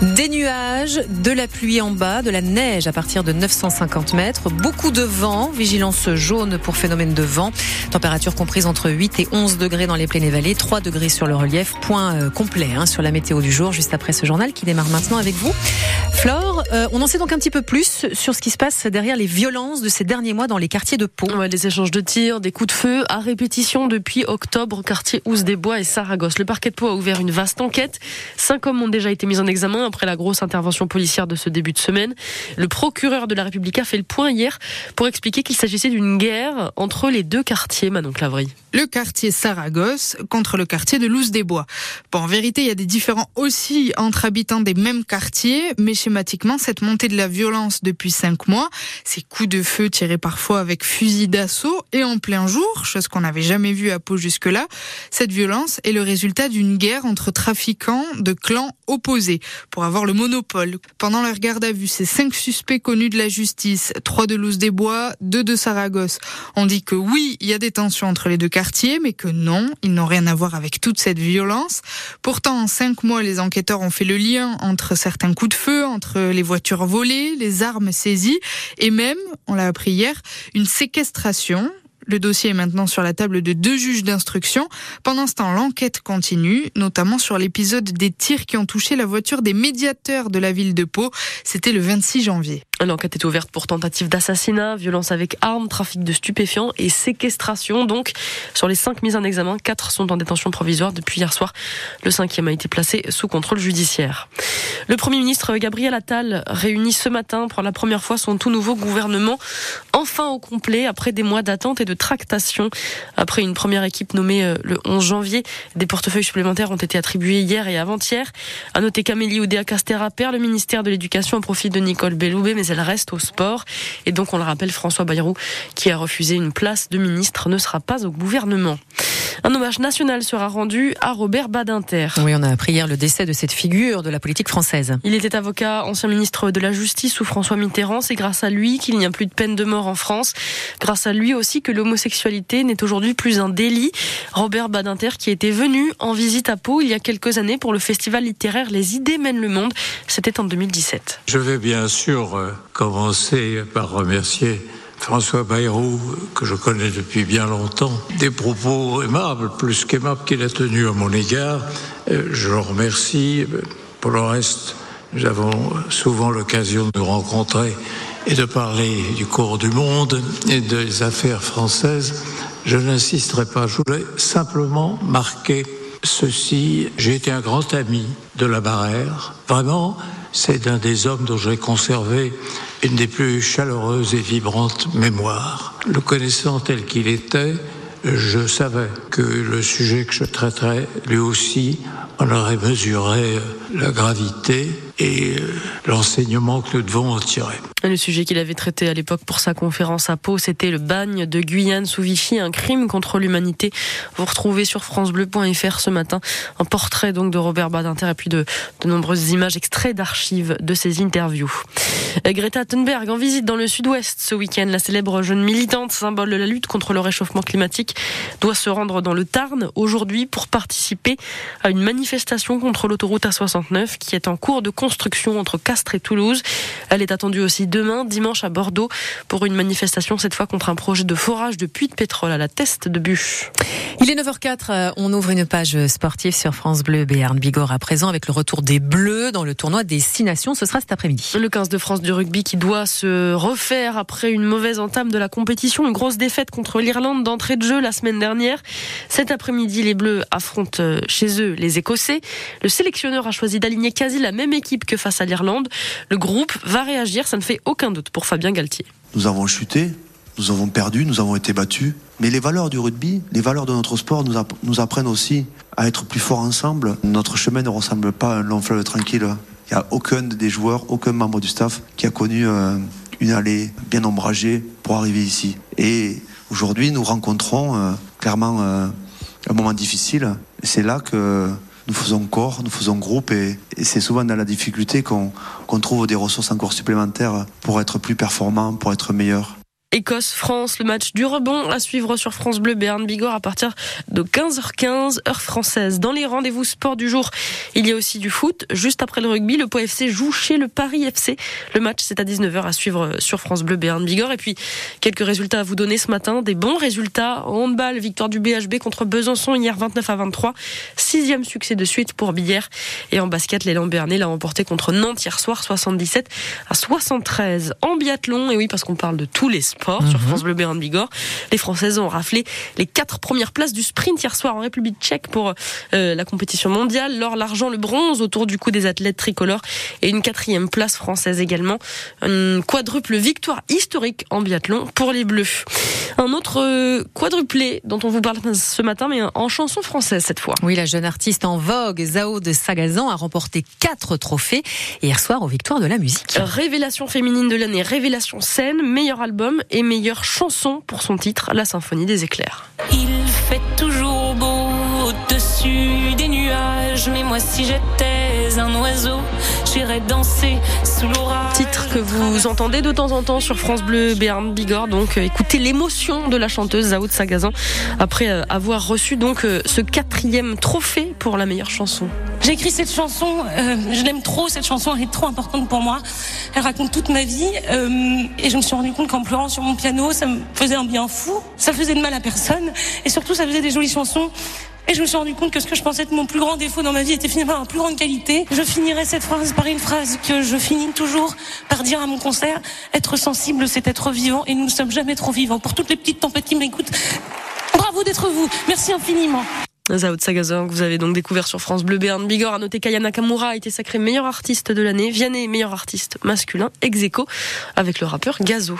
Des nuages, de la pluie en bas, de la neige à partir de 950 mètres, beaucoup de vent, vigilance jaune pour phénomène de vent, température comprise entre 8 et 11 degrés dans les plaines et vallées, 3 degrés sur le relief, point euh, complet hein, sur la météo du jour, juste après ce journal qui démarre maintenant avec vous. Flore, euh, on en sait donc un petit peu plus sur ce qui se passe derrière les violences de ces derniers mois dans les quartiers de Pau. Ouais, des échanges de tirs, des coups de feu à répétition depuis octobre, quartier Ouse des Bois et Saragosse. Le parquet de Pau a ouvert une vaste enquête. Cinq hommes ont déjà été mis en examen après la grosse intervention policière de ce début de semaine. Le procureur de la République a fait le point hier pour expliquer qu'il s'agissait d'une guerre entre les deux quartiers, Manon Clavry. Le quartier Saragosse contre le quartier de Louse des Bois. Bon, en vérité, il y a des différends aussi entre habitants des mêmes quartiers, mais schématiquement, cette montée de la violence depuis cinq mois, ces coups de feu tirés parfois avec fusil d'assaut et en plein jour, chose qu'on n'avait jamais vue à Pau jusque-là, cette violence est le résultat d'une guerre entre trafiquants de clans opposés pour avoir le monopole. Pendant leur garde à vue, ces cinq suspects connus de la justice, trois de Luz des Bois, deux de Saragosse, ont dit que oui, il y a des tensions entre les deux quartiers, mais que non, ils n'ont rien à voir avec toute cette violence. Pourtant, en cinq mois, les enquêteurs ont fait le lien entre certains coups de feu, entre les voitures volées, les armes saisies, et même, on l'a appris hier, une séquestration le dossier est maintenant sur la table de deux juges d'instruction. Pendant ce temps, l'enquête continue, notamment sur l'épisode des tirs qui ont touché la voiture des médiateurs de la ville de Pau. C'était le 26 janvier. L'enquête est ouverte pour tentative d'assassinat, violence avec armes, trafic de stupéfiants et séquestration. Donc, sur les cinq mises en examen, quatre sont en détention provisoire depuis hier soir. Le cinquième a été placé sous contrôle judiciaire. Le Premier ministre Gabriel Attal réunit ce matin pour la première fois son tout nouveau gouvernement, enfin au complet, après des mois d'attente et de tractation. Après une première équipe nommée euh, le 11 janvier, des portefeuilles supplémentaires ont été attribués hier et avant-hier. À noter qu'Amélie Oudéa-Castera perd le ministère de l'Éducation au profit de Nicole Belloubet, mais elle reste au sport. Et donc, on le rappelle, François Bayrou, qui a refusé une place de ministre, ne sera pas au gouvernement. Un hommage national sera rendu à Robert Badinter. Oui, on a appris hier le décès de cette figure de la politique française. Il était avocat, ancien ministre de la Justice sous François Mitterrand. C'est grâce à lui qu'il n'y a plus de peine de mort en France. Grâce à lui aussi que l'homosexualité n'est aujourd'hui plus un délit. Robert Badinter qui était venu en visite à Pau il y a quelques années pour le festival littéraire Les idées mènent le monde. C'était en 2017. Je vais bien sûr euh, commencer par remercier François Bayrou, que je connais depuis bien longtemps, des propos aimables, plus qu'aimables qu'il a tenus à mon égard. Euh, je le remercie. Pour le reste, nous avons souvent l'occasion de nous rencontrer et de parler du cours du monde et des affaires françaises. Je n'insisterai pas, je voulais simplement marquer ceci. J'ai été un grand ami de la Barère. Vraiment, c'est d'un des hommes dont j'ai conservé une des plus chaleureuses et vibrantes mémoires. Le connaissant tel qu'il était, je savais que le sujet que je traiterais, lui aussi, en aurait mesuré la gravité et euh, l'enseignement que nous devons en tirer. Le sujet qu'il avait traité à l'époque pour sa conférence à Pau, c'était le bagne de Guyane sous Vichy, un crime contre l'humanité. Vous retrouvez sur francebleu.fr ce matin un portrait donc de Robert Badinter et puis de, de nombreuses images extraits d'archives de ses interviews. Greta Thunberg en visite dans le sud-ouest ce week-end. La célèbre jeune militante, symbole de la lutte contre le réchauffement climatique, doit se rendre dans le Tarn aujourd'hui pour participer à une manifestation contre l'autoroute A69 qui est en cours de construction entre Castres et Toulouse. Elle est attendue aussi demain, dimanche, à Bordeaux, pour une manifestation, cette fois contre un projet de forage de puits de pétrole à la Teste de Bûche. Il est 9h04, euh, on ouvre une page sportive sur France Bleu, Béarn Bigorre à présent avec le retour des Bleus dans le tournoi des Six Nations. Ce sera cet après-midi. Le 15 de France du rugby qui doit se refaire après une mauvaise entame de la compétition, une grosse défaite contre l'Irlande d'entrée de jeu la semaine dernière. Cet après-midi, les Bleus affrontent euh, chez eux les Écossais. Le sélectionneur a choisi d'aligner quasi la même équipe que face à l'Irlande. Le groupe va réagir, ça ne fait aucun doute pour Fabien Galtier. Nous avons chuté, nous avons perdu, nous avons été battus. Mais les valeurs du rugby, les valeurs de notre sport nous, apprennent aussi à être plus forts ensemble. Notre chemin ne ressemble pas à un long fleuve tranquille. Il n'y a aucun des joueurs, aucun membre du staff qui a connu euh, une allée bien ombragée pour arriver ici. Et aujourd'hui, nous rencontrons euh, clairement euh, un moment difficile. C'est là que nous faisons corps, nous faisons groupe et, c'est souvent dans la difficulté qu'on trouve des ressources encore supplémentaires pour être plus performants, pour être meilleurs. Écosse-France, le match du rebond à suivre sur France Bleu Béarn Bigorre à partir de 15h15 heure française. Dans les rendez-vous sport du jour, il y a aussi du foot. Juste après le rugby, le Po FC joue chez le Paris FC. Le match c'est à 19h à suivre sur France Bleu Béarn Bigorre et puis quelques résultats à vous donner ce matin, des bons résultats en handball, victoire du BHB contre Besançon hier 29 à 23, sixième succès de suite pour Billère et en basket l'élan Béarnais l'a emporté contre Nantes hier soir 77 à 73. En biathlon et oui parce qu'on parle de tous les sports sur mhm. France Bleu Béarn Bigorre. Les Françaises ont raflé les quatre premières places du sprint hier soir en République tchèque pour euh, la compétition mondiale. L'or, l'argent, le bronze autour du coup des athlètes tricolores et une quatrième place française également. Une quadruple victoire historique en biathlon pour les Bleus. Un autre euh, quadruplé dont on vous parle ce matin, mais en chanson française cette fois. Oui, la jeune artiste en vogue, Zao de Sagazan, a remporté quatre trophées hier soir aux victoires de la musique. Révélation féminine de l'année, révélation scène, meilleur album et meilleure chanson pour son titre, La Symphonie des éclairs. Il fait toujours beau au-dessus des nuages, mais moi si j'étais un oiseau, j'irais danser sous l'orage. Titre que vous entendez de temps en temps sur France Bleu Béarn Bigorre, donc euh, écoutez l'émotion de la chanteuse Zao de Sagazan après euh, avoir reçu donc euh, ce quatrième trophée pour la meilleure chanson. J'ai écrit cette chanson, euh, je l'aime trop, cette chanson elle est trop importante pour moi. Elle raconte toute ma vie euh, et je me suis rendu compte qu'en pleurant sur mon piano, ça me faisait un bien fou, ça faisait de mal à personne et surtout ça faisait des jolies chansons. Et je me suis rendu compte que ce que je pensais être mon plus grand défaut dans ma vie était finalement ma plus grande qualité. Je finirai cette phrase par une phrase que je finis toujours par dire à mon concert. Être sensible, c'est être vivant et nous ne sommes jamais trop vivants. Pour toutes les petites tempêtes qui m'écoutent, bravo d'être vous. Merci infiniment. Zao Sagazan, que vous avez donc découvert sur France Bleu Béarn Bigorre. À noter qu'Aya Nakamura a été sacré meilleur artiste de l'année. Vianney, meilleur artiste masculin, ex avec le rappeur Gazo.